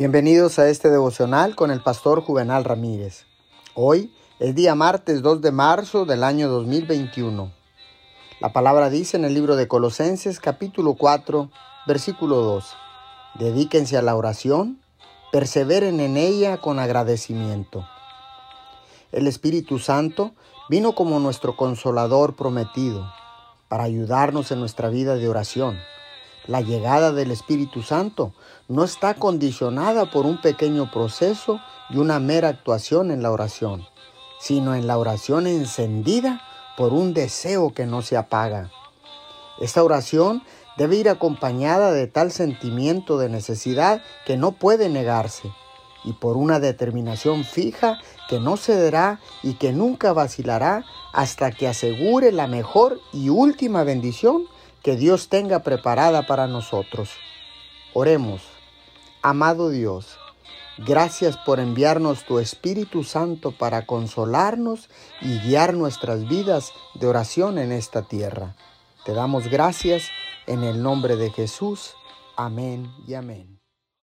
Bienvenidos a este devocional con el pastor Juvenal Ramírez. Hoy es día martes 2 de marzo del año 2021. La palabra dice en el libro de Colosenses capítulo 4 versículo 2. Dedíquense a la oración, perseveren en ella con agradecimiento. El Espíritu Santo vino como nuestro consolador prometido para ayudarnos en nuestra vida de oración la llegada del Espíritu Santo no está condicionada por un pequeño proceso y una mera actuación en la oración, sino en la oración encendida por un deseo que no se apaga. Esta oración debe ir acompañada de tal sentimiento de necesidad que no puede negarse y por una determinación fija que no cederá y que nunca vacilará hasta que asegure la mejor y última bendición que Dios tenga preparada para nosotros. Oremos, amado Dios, gracias por enviarnos tu Espíritu Santo para consolarnos y guiar nuestras vidas de oración en esta tierra. Te damos gracias en el nombre de Jesús. Amén y amén.